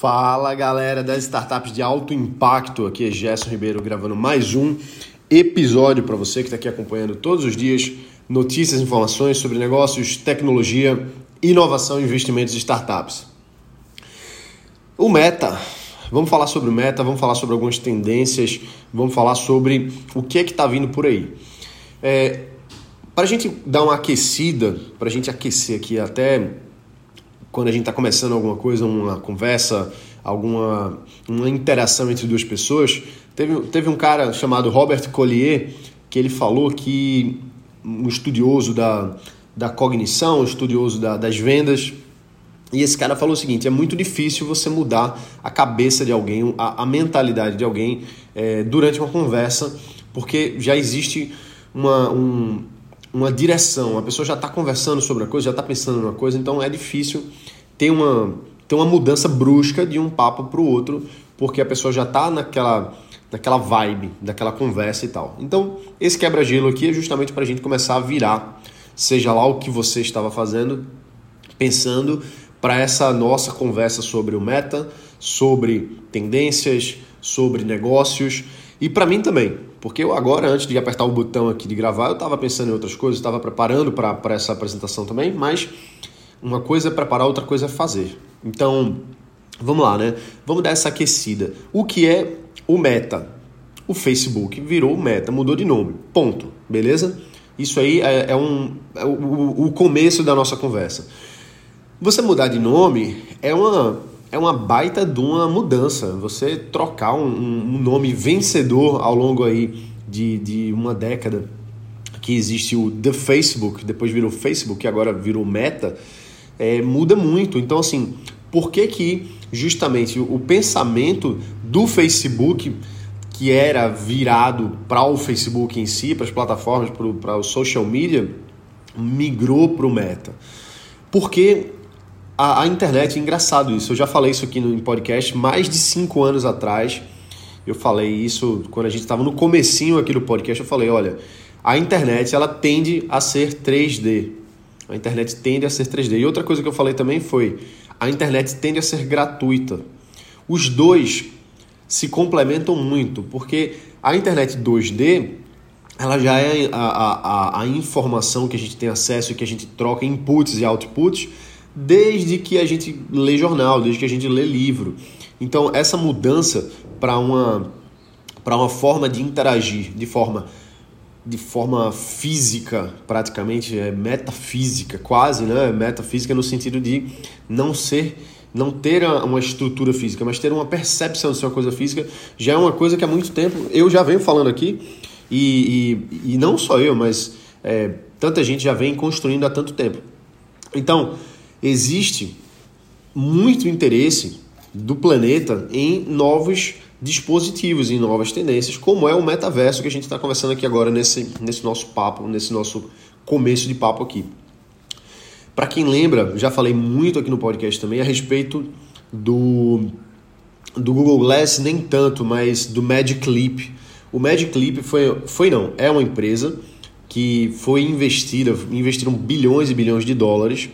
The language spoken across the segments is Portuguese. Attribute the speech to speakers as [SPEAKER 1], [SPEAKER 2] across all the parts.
[SPEAKER 1] Fala galera das startups de alto impacto, aqui é Gerson Ribeiro gravando mais um episódio para você que está aqui acompanhando todos os dias notícias e informações sobre negócios, tecnologia, inovação e investimentos de startups. O Meta, vamos falar sobre o Meta, vamos falar sobre algumas tendências, vamos falar sobre o que é que está vindo por aí. É, para a gente dar uma aquecida, para a gente aquecer aqui até quando a gente está começando alguma coisa, uma conversa, alguma uma interação entre duas pessoas, teve, teve um cara chamado Robert Collier que ele falou que um estudioso da, da cognição, um estudioso da, das vendas, e esse cara falou o seguinte: é muito difícil você mudar a cabeça de alguém, a, a mentalidade de alguém é, durante uma conversa, porque já existe uma, um, uma direção, a pessoa já está conversando sobre a coisa, já está pensando numa coisa, então é difícil ter uma, ter uma mudança brusca de um papo para o outro, porque a pessoa já está naquela, naquela vibe, daquela conversa e tal. Então, esse quebra-gelo aqui é justamente para a gente começar a virar, seja lá o que você estava fazendo, pensando para essa nossa conversa sobre o meta, sobre tendências, sobre negócios e para mim também, porque eu agora, antes de apertar o botão aqui de gravar, eu estava pensando em outras coisas, estava preparando para essa apresentação também, mas uma coisa é preparar, outra coisa é fazer. Então, vamos lá, né? Vamos dar essa aquecida. O que é o Meta? O Facebook virou o Meta, mudou de nome. Ponto. Beleza? Isso aí é, é um, é o, o começo da nossa conversa. Você mudar de nome é uma, é uma baita de uma mudança. Você trocar um, um nome vencedor ao longo aí de, de uma década que existe o The Facebook, depois virou Facebook e agora virou Meta, é, muda muito. Então, assim, por que que justamente o, pensamento do Facebook que era virado para o Facebook em si, para as plataformas, para o social media, migrou para o Meta? Porque a, a, internet, é engraçado isso, eu já falei isso aqui no podcast mais de cinco anos atrás. Eu falei isso quando a gente estava no comecinho aqui do podcast. Eu falei, olha, a internet ela tende a ser 3D. A internet tende a ser 3D. E outra coisa que eu falei também foi, a internet tende a ser gratuita. Os dois se complementam muito, porque a internet 2D ela já é a, a, a informação que a gente tem acesso e que a gente troca inputs e outputs desde que a gente lê jornal, desde que a gente lê livro. Então, essa mudança para uma, para uma forma de interagir de forma, de forma física, praticamente, é metafísica, quase, né? Metafísica no sentido de não ser não ter uma estrutura física, mas ter uma percepção de ser uma coisa física, já é uma coisa que há muito tempo eu já venho falando aqui, e, e, e não só eu, mas é, tanta gente já vem construindo há tanto tempo. Então, existe muito interesse do planeta em novos dispositivos, em novas tendências, como é o metaverso que a gente está conversando aqui agora nesse, nesse nosso papo, nesse nosso começo de papo aqui. Para quem lembra, já falei muito aqui no podcast também a respeito do, do Google Glass, nem tanto, mas do Magic Leap. O Magic Leap foi, foi não, é uma empresa que foi investida, investiram bilhões e bilhões de dólares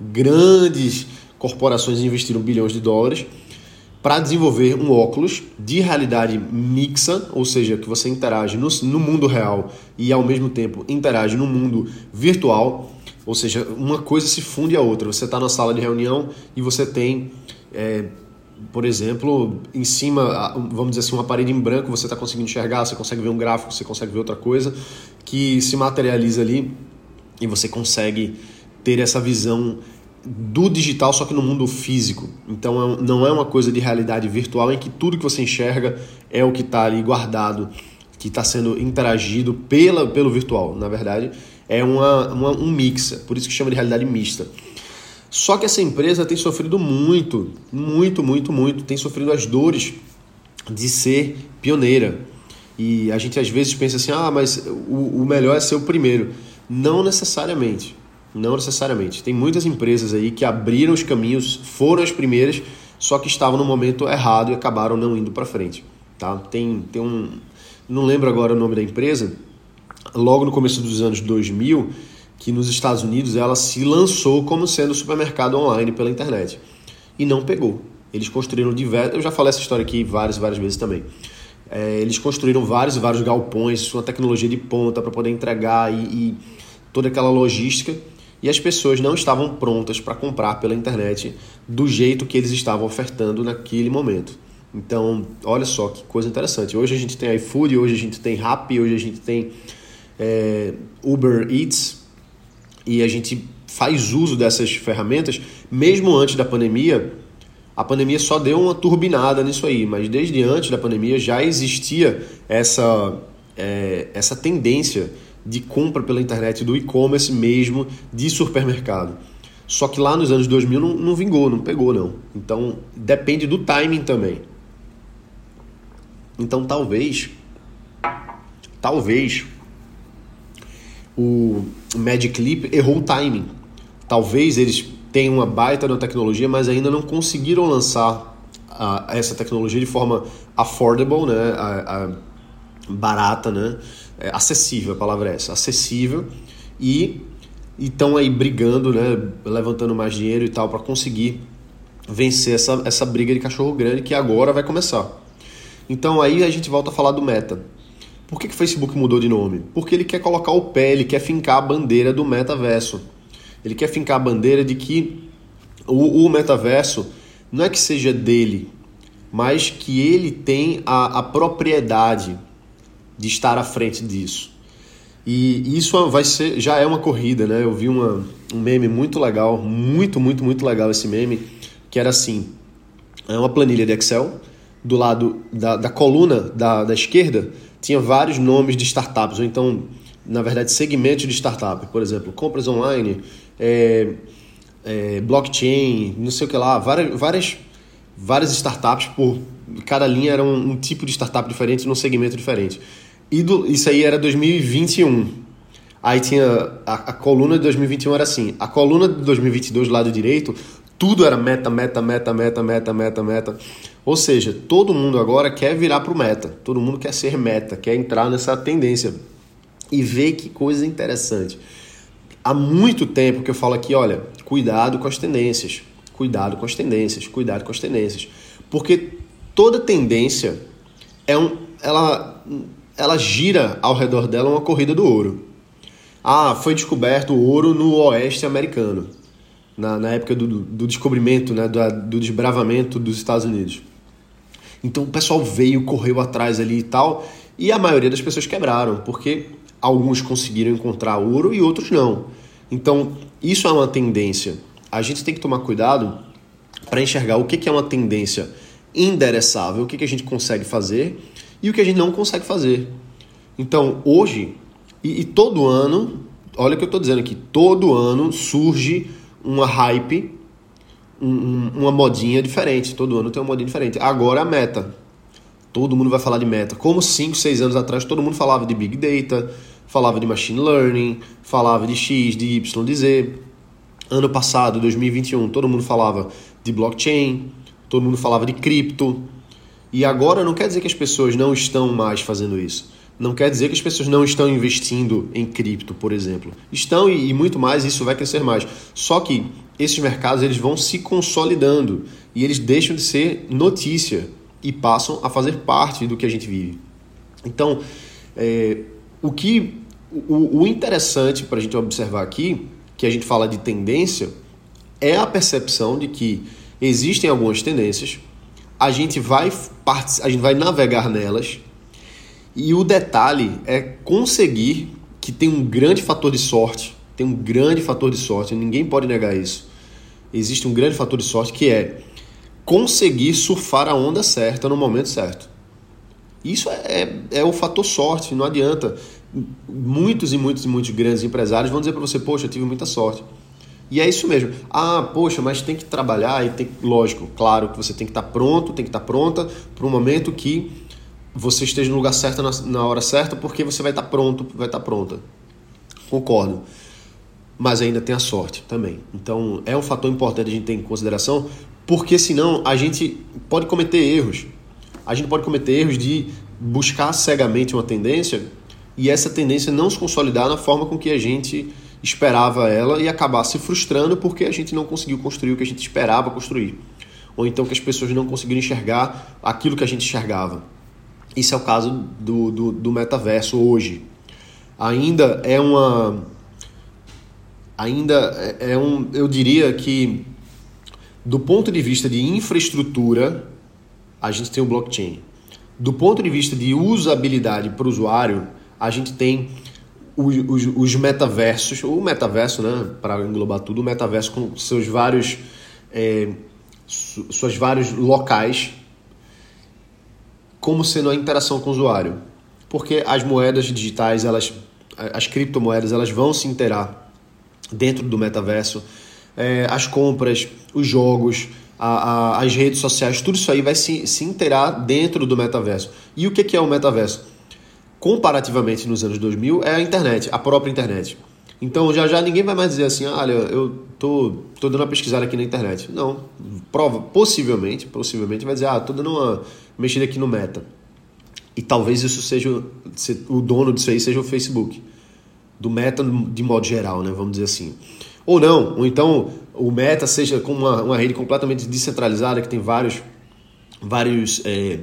[SPEAKER 1] grandes corporações investiram bilhões de dólares para desenvolver um óculos de realidade mixa, ou seja, que você interage no, no, mundo real e ao mesmo tempo interage no mundo virtual, ou seja, uma coisa se funde à outra. Você está na sala de reunião e você tem, é, por exemplo, em cima, vamos dizer assim, uma parede em branco, você está conseguindo enxergar, você consegue ver um gráfico, você consegue ver outra coisa que se materializa ali e você consegue ter essa visão do digital, só que no mundo físico. Então é não é uma coisa de realidade virtual em que tudo que você enxerga é o que está ali guardado, que está sendo interagido pela, pelo virtual. Na verdade, é uma, uma, um mix, por isso que chama de realidade mista. Só que essa empresa tem sofrido muito, muito, muito, muito, tem sofrido as dores de ser pioneira. E a gente às vezes pensa assim: ah, mas o, o melhor é ser o primeiro. Não necessariamente. Não necessariamente. Tem muitas empresas aí que abriram os caminhos, foram as primeiras, só que estavam no momento errado e acabaram não indo para frente. Tá? Tem, tem um. Não lembro agora o nome da empresa, logo no começo dos anos 2000, que nos Estados Unidos ela se lançou como sendo supermercado online pela internet. E não pegou. Eles construíram diversos. Eu já falei essa história aqui várias, várias vezes também. É, eles construíram vários e vários galpões, uma tecnologia de ponta para poder entregar e, e toda aquela logística. E as pessoas não estavam prontas para comprar pela internet do jeito que eles estavam ofertando naquele momento. Então, olha só que coisa interessante. Hoje a gente tem iFood, hoje a gente tem Rappi, hoje a gente tem é, Uber Eats e a gente faz uso dessas ferramentas mesmo antes da pandemia a pandemia só deu uma turbinada nisso aí, mas desde antes da pandemia já existia essa, é, essa tendência de compra pela internet do e-commerce mesmo de supermercado. Só que lá nos anos 2000 não, não vingou, não pegou não. Então depende do timing também. Então talvez, talvez o Magic Clip errou o timing. Talvez eles tem uma baita na tecnologia, mas ainda não conseguiram lançar uh, essa tecnologia de forma affordable, né? A, a barata, né? É, acessível, a palavra é essa, acessível e estão aí brigando, né? Levantando mais dinheiro e tal para conseguir vencer essa, essa briga de cachorro grande que agora vai começar. Então aí a gente volta a falar do Meta. Por que, que o Facebook mudou de nome? Porque ele quer colocar o pé, ele quer fincar a bandeira do metaverso. Ele quer fincar a bandeira de que o, o metaverso não é que seja dele, mas que ele tem a, a propriedade de estar à frente disso. E isso vai ser, já é uma corrida, né? Eu vi uma, um meme muito legal, muito, muito, muito legal esse meme, que era assim: é uma planilha de Excel, do lado da, da coluna da, da esquerda tinha vários nomes de startups, ou então, na verdade, segmentos de startup. Por exemplo, compras online, é, é, blockchain, não sei o que lá, várias, várias, várias startups por cada linha era um, um tipo de startup diferente num segmento diferente. Isso aí era 2021. Aí tinha a, a, coluna de 2021 era assim, a coluna de 2022 do lado direito, tudo era meta, meta, meta, meta, meta, meta, meta. Ou seja, todo mundo agora quer virar pro meta, todo mundo quer ser meta, quer entrar nessa tendência e ver que coisa interessante há muito tempo que eu falo aqui, olha, cuidado com as tendências, cuidado com as tendências, cuidado com as tendências, porque toda tendência é um, ela, ela gira ao redor dela uma corrida do ouro. Ah, foi descoberto o ouro no oeste americano, na, na época do, do descobrimento, né, do, do desbravamento dos Estados Unidos. Então o pessoal veio, correu atrás ali e tal, e a maioria das pessoas quebraram, porque alguns conseguiram encontrar ouro e outros não. Então, isso é uma tendência. A gente tem que tomar cuidado para enxergar o que é uma tendência endereçável, o que a gente consegue fazer e o que a gente não consegue fazer. Então, hoje, e, e todo ano, olha o que eu estou dizendo aqui, todo ano surge uma hype, um, uma modinha diferente. Todo ano tem uma modinha diferente. Agora a meta. Todo mundo vai falar de meta. Como 5, 6 anos atrás todo mundo falava de Big Data, falava de machine learning, falava de X, de Y, de Z. Ano passado, 2021, todo mundo falava de blockchain, todo mundo falava de cripto. E agora não quer dizer que as pessoas não estão mais fazendo isso. Não quer dizer que as pessoas não estão investindo em cripto, por exemplo. Estão e, e muito mais, isso vai crescer mais. Só que esses mercados eles vão se consolidando e eles deixam de ser notícia e passam a fazer parte do que a gente vive. Então, é, o que o, o interessante para a gente observar aqui, que a gente fala de tendência, é a percepção de que existem algumas tendências, a gente vai a gente vai navegar nelas e o detalhe é conseguir que tem um grande fator de sorte, tem um grande fator de sorte, ninguém pode negar isso. Existe um grande fator de sorte que é conseguir surfar a onda certa no momento certo. Isso é, é, é o fator sorte, não adianta. Muitos e muitos e muitos grandes empresários vão dizer para você, poxa, eu tive muita sorte. E é isso mesmo. Ah, poxa, mas tem que trabalhar e tem, lógico, claro que você tem que estar tá pronto, tem que estar tá pronta para um momento que você esteja no lugar certo na, na hora certa, porque você vai estar tá pronto, vai estar pronta. Concordo. Mas ainda tem a sorte também. Então é um fator importante a gente ter em consideração, porque senão a gente pode cometer erros a gente pode cometer erros de buscar cegamente uma tendência e essa tendência não se consolidar na forma com que a gente esperava ela e acabar se frustrando porque a gente não conseguiu construir o que a gente esperava construir. ou então que as pessoas não conseguiram enxergar aquilo que a gente enxergava. Isso é o caso do, do, do metaverso hoje. Ainda é uma. Ainda é, é um. Eu diria que, do ponto de vista de infraestrutura, a gente tem o blockchain. Do ponto de vista de usabilidade para o usuário, a gente tem os, os, os, metaversos, o metaverso, né, para englobar tudo, o metaverso com seus vários, é, suas vários locais, como sendo a interação com o usuário. Porque as moedas digitais, elas, as criptomoedas, elas vão se interar dentro do metaverso. É, as compras, os jogos, a, a, as redes sociais, tudo isso aí vai se, se interar dentro do metaverso. E o que, que é o metaverso? Comparativamente nos anos 2000, é a internet, a própria internet. Então já já ninguém vai mais dizer assim, olha, eu tô, tô dando uma pesquisada aqui na internet. Não, prova, possivelmente, possivelmente vai dizer, ah, tô dando uma mexida aqui no meta. E talvez isso seja, o dono disso aí seja o Facebook. Do meta de modo geral, né, vamos dizer assim. Ou não, ou então o Meta seja com uma, uma rede completamente descentralizada, que tem vários, vários, é,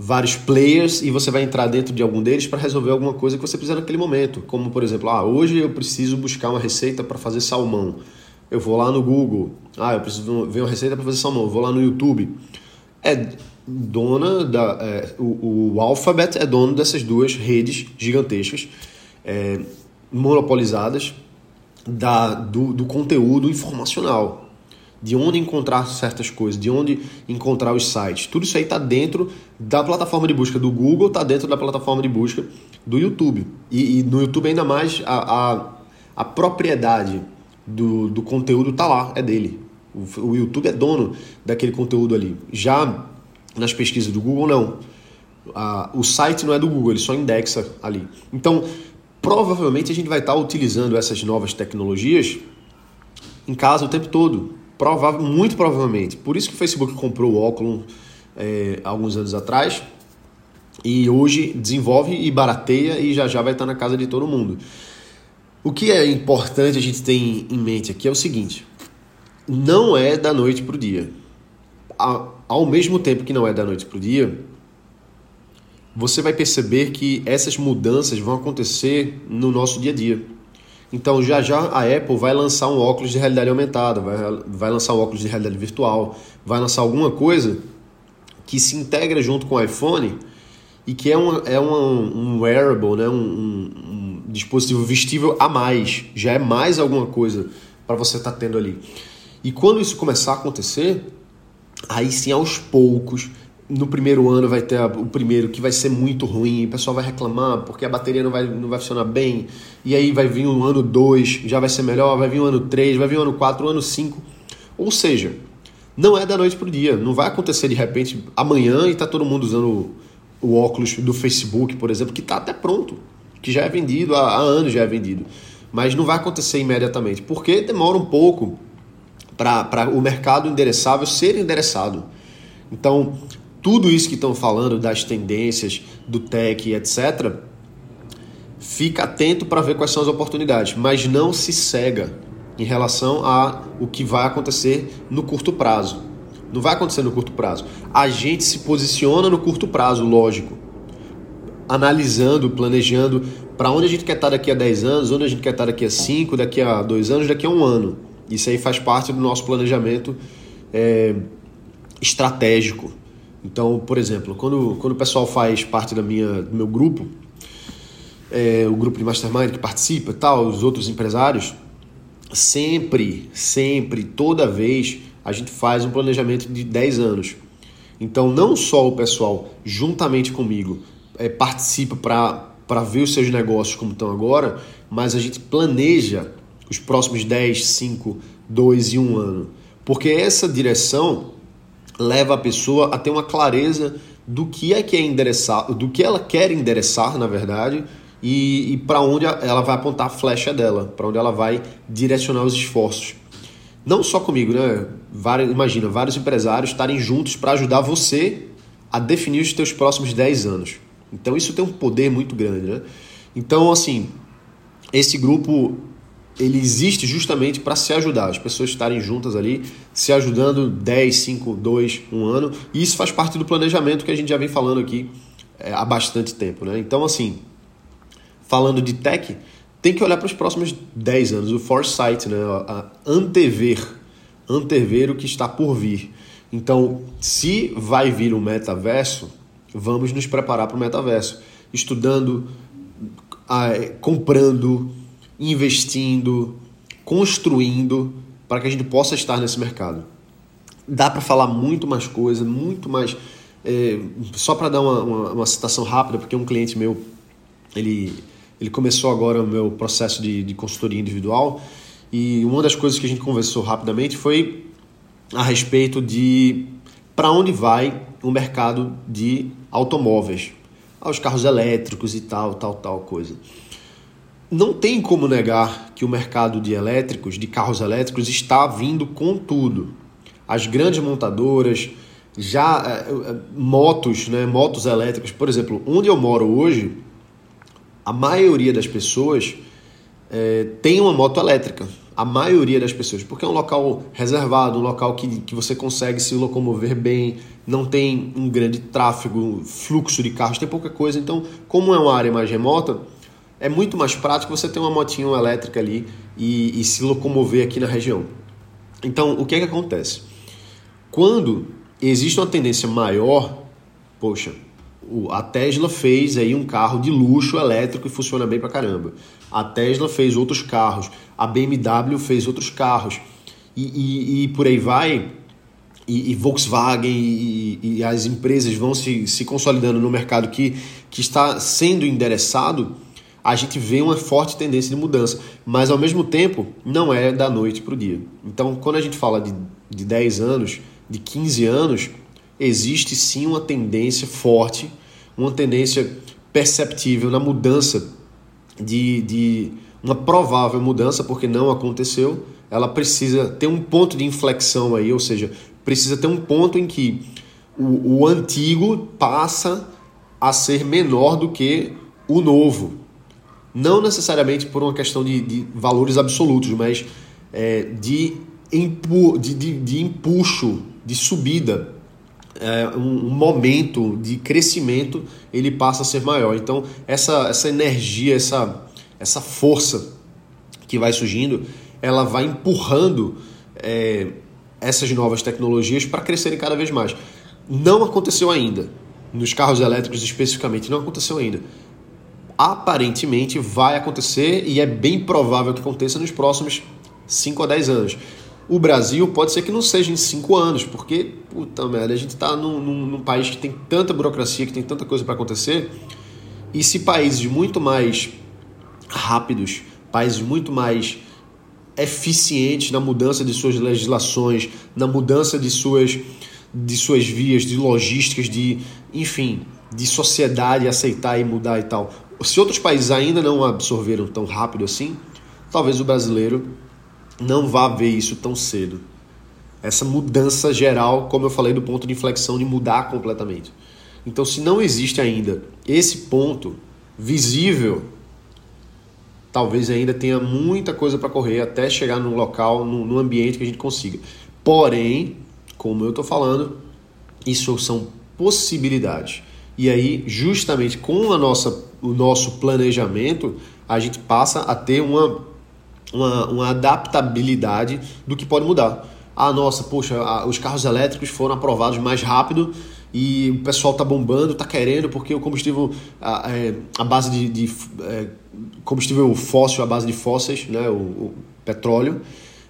[SPEAKER 1] vários players e você vai entrar dentro de algum deles para resolver alguma coisa que você precisa naquele momento. Como, por exemplo, ah, hoje eu preciso buscar uma receita para fazer salmão. Eu vou lá no Google. Ah, eu preciso ver uma receita para fazer salmão. Eu vou lá no YouTube. É dona da. É, o, o Alphabet é dono dessas duas redes gigantescas, é, monopolizadas da, do, do conteúdo informacional, de onde encontrar certas coisas, de onde encontrar os sites. Tudo isso aí está dentro da plataforma de busca do Google, está dentro da plataforma de busca do YouTube. E, e no YouTube ainda mais a, a, a propriedade do, do conteúdo está lá, é dele. O, o YouTube é dono daquele conteúdo ali. Já nas pesquisas do Google, não. A, o site não é do Google, ele só indexa ali. Então, provavelmente a gente vai estar utilizando essas novas tecnologias em casa o tempo todo. Provável, muito provavelmente. Por isso que o Facebook comprou o Oculus é, alguns anos atrás e hoje desenvolve e barateia e já já vai estar na casa de todo mundo. O que é importante a gente ter em mente aqui é o seguinte: não é da noite para o dia. Ao mesmo tempo que não é da noite para o dia, você vai perceber que essas mudanças vão acontecer no nosso dia a dia. Então, já já a Apple vai lançar um óculos de realidade aumentada, vai, vai lançar um óculos de realidade virtual, vai lançar alguma coisa que se integra junto com o iPhone e que é, uma, é um wearable, né? Um, um, um, dispositivo vestível a mais. Já é mais alguma coisa para você estar tá tendo ali. E quando isso começar a acontecer, aí sim, aos poucos, no primeiro ano vai ter o primeiro que vai ser muito ruim, o pessoal vai reclamar porque a bateria não vai, não vai funcionar bem, e aí vai vir o ano 2, já vai ser melhor, vai vir o ano 3, vai vir o ano 4, o ano 5. Ou seja, não é da noite para o dia, não vai acontecer de repente amanhã e está todo mundo usando o, óculos do Facebook, por exemplo, que está até pronto, que já é vendido, há, há anos já é vendido. Mas não vai acontecer imediatamente, porque demora um pouco para o mercado endereçável ser endereçado. Então, tudo isso que estão falando das tendências, do tech, etc., fica atento para ver quais são as oportunidades, mas não se cega em relação a o que vai acontecer no curto prazo. Não vai acontecer no curto prazo. A gente se posiciona no curto prazo, lógico. Analisando, planejando para onde a gente quer estar daqui a 10 anos, onde a gente quer estar daqui a 5, daqui a 2 anos, daqui a um ano. Isso aí faz parte do nosso planejamento é, estratégico. Então, por exemplo, quando, quando o pessoal faz parte da minha, do meu grupo, é, o grupo de mastermind que participa tal, os outros empresários, sempre, sempre, toda vez, a gente faz um planejamento de 10 anos. Então, não só o pessoal, juntamente comigo, é, participa para ver os seus negócios como estão agora, mas a gente planeja os próximos 10, 5, 2 e 1 ano. Porque essa direção leva a pessoa a ter uma clareza do que é que é endereçar, do que ela quer endereçar, na verdade, e, e para onde ela vai apontar a flecha dela, para onde ela vai direcionar os esforços. Não só comigo, né? Imagina, vários empresários estarem juntos para ajudar você a definir os teus próximos 10 anos. Então isso tem um poder muito grande, né? Então, assim, esse grupo ele existe justamente para se ajudar, as pessoas estarem juntas ali, se ajudando 10, 5, 2, 1 ano, e isso faz parte do planejamento que a gente já vem falando aqui é, há bastante tempo. Né? Então, assim, falando de tech, tem que olhar para os próximos 10 anos, o foresight, né? a antever, antever o que está por vir. Então, se vai vir um metaverso, vamos nos preparar para o metaverso, estudando, comprando, investindo, construindo para que a gente possa estar nesse mercado. Dá para falar muito mais coisa, muito mais. É, só para dar uma, uma, uma, citação rápida, porque um cliente meu ele, ele começou agora o meu processo de, de consultoria individual e uma das coisas que a gente conversou rapidamente foi a respeito de para onde vai o mercado de automóveis, aos carros elétricos e tal, tal, tal coisa não tem como negar que o mercado de elétricos, de carros elétricos, está vindo com tudo. As grandes montadoras, já é, motos, né, motos elétricas, por exemplo, onde eu moro hoje, a maioria das pessoas é, tem uma moto elétrica. A maioria das pessoas, porque é um local reservado, um local que, que você consegue se locomover bem, não tem um grande tráfego, fluxo de carros, tem pouca coisa. Então, como é uma área mais remota, é muito mais prático você ter uma motinha elétrica ali e, e se locomover aqui na região. Então, o que é que acontece? Quando existe uma tendência maior, poxa, a Tesla fez aí um carro de luxo elétrico e funciona bem pra caramba. A Tesla fez outros carros, a BMW fez outros carros e, e, e por aí vai. E, e Volkswagen e, as empresas vão se, se consolidando no mercado que, que está sendo endereçado a gente vê uma forte tendência de mudança, mas ao mesmo tempo não é da noite para o dia. Então, quando a gente fala de, de 10 anos, de 15 anos, existe sim uma tendência forte, uma tendência perceptível na mudança de, de uma provável mudança, porque não aconteceu. Ela precisa ter um ponto de inflexão aí, ou seja, precisa ter um ponto em que o, o antigo passa a ser menor do que o novo não necessariamente por uma questão de, de valores absolutos, mas é, de, impu, de, de, de, empuxo, de subida, é, um, um, momento de crescimento, ele passa a ser maior. Então, essa, essa energia, essa, essa força que vai surgindo, ela vai empurrando é, essas novas tecnologias para crescerem cada vez mais. Não aconteceu ainda, nos carros elétricos especificamente, não aconteceu ainda aparentemente vai acontecer e é bem provável que aconteça nos próximos 5 a 10 anos. O Brasil pode ser que não seja em 5 anos, porque, puta merda, a gente está num, num, num, país que tem tanta burocracia, que tem tanta coisa para acontecer, e se países muito mais rápidos, países muito mais eficientes na mudança de suas legislações, na mudança de suas, de suas vias, de logísticas, de, enfim, de sociedade aceitar e mudar e tal se outros países ainda não absorveram tão rápido assim, talvez o brasileiro não vá ver isso tão cedo. Essa mudança geral, como eu falei, do ponto de inflexão de mudar completamente. Então, se não existe ainda esse ponto visível, talvez ainda tenha muita coisa para correr até chegar num local, num, ambiente que a gente consiga. Porém, como eu estou falando, isso são possibilidades. E aí, justamente com a nossa, o nosso planejamento, a gente passa a ter uma, uma, uma adaptabilidade do que pode mudar. Ah, nossa, poxa, os carros elétricos foram aprovados mais rápido e o pessoal está bombando, está querendo, porque o combustível, a, é, a base de, de é, combustível fóssil, a base de fósseis, né, o, o petróleo,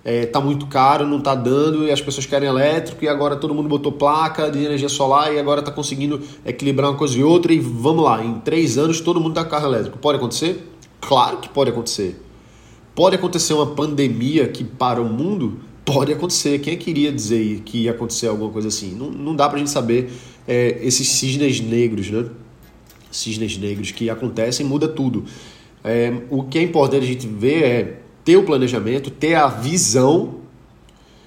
[SPEAKER 1] é, tá muito caro, não tá dando e as pessoas querem elétrico e agora todo mundo botou placa de energia solar e agora tá conseguindo equilibrar uma coisa e outra e vamos lá, em três anos todo mundo tá carro elétrico. Pode acontecer? Claro que pode acontecer. Pode acontecer uma pandemia que para o mundo? Pode acontecer. Quem queria dizer que ia acontecer alguma coisa assim? Não, não dá pra gente saber é, esses cisnes negros, né? Cisnes negros que acontecem muda tudo. É, o que é importante a gente ver é ter o planejamento, ter a visão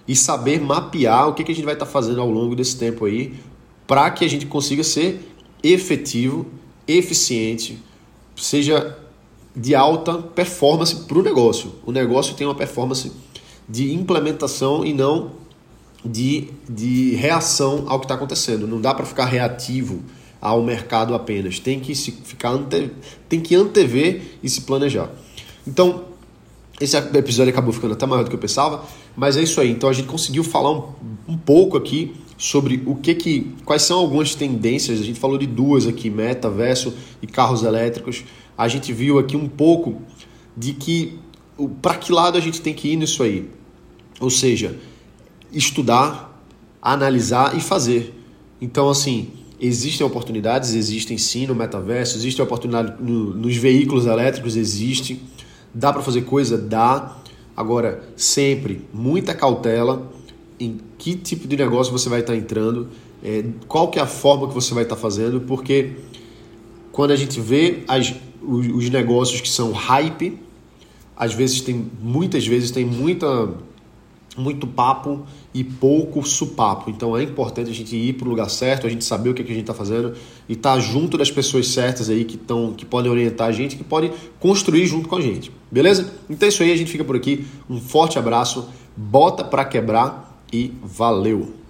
[SPEAKER 1] e saber mapear o que, que a gente vai estar tá fazendo ao longo desse tempo aí para que a gente consiga ser efetivo, eficiente, seja de alta performance para o negócio. O negócio tem uma performance de implementação e não de, de reação ao que está acontecendo. Não dá para ficar reativo ao mercado apenas. Tem que se ficar ante, tem que antever e se planejar. Então, esse episódio acabou ficando até maior do que eu pensava, mas é isso aí. Então a gente conseguiu falar um, um pouco aqui sobre o que que quais são algumas tendências. A gente falou de duas aqui, metaverso e carros elétricos. A gente viu aqui um pouco de que para que lado a gente tem que ir nisso aí. Ou seja, estudar, analisar e fazer. Então assim, existem oportunidades, existem sim no metaverso, existem oportunidades no, nos veículos elétricos, existe. Dá para fazer coisa? Dá. Agora, sempre muita cautela em que tipo de negócio você vai estar tá entrando, é, qual que é a forma que você vai estar tá fazendo, porque quando a gente vê as, os, os negócios que são hype, às vezes tem, muitas vezes tem muita muito papo e pouco supapo. Então é importante a gente ir para o lugar certo, a gente saber o que, é que a gente está fazendo e estar tá junto das pessoas certas aí que, tão, que podem orientar a gente, que podem construir junto com a gente. Beleza? Então é isso aí, a gente fica por aqui. Um forte abraço, bota para quebrar e valeu!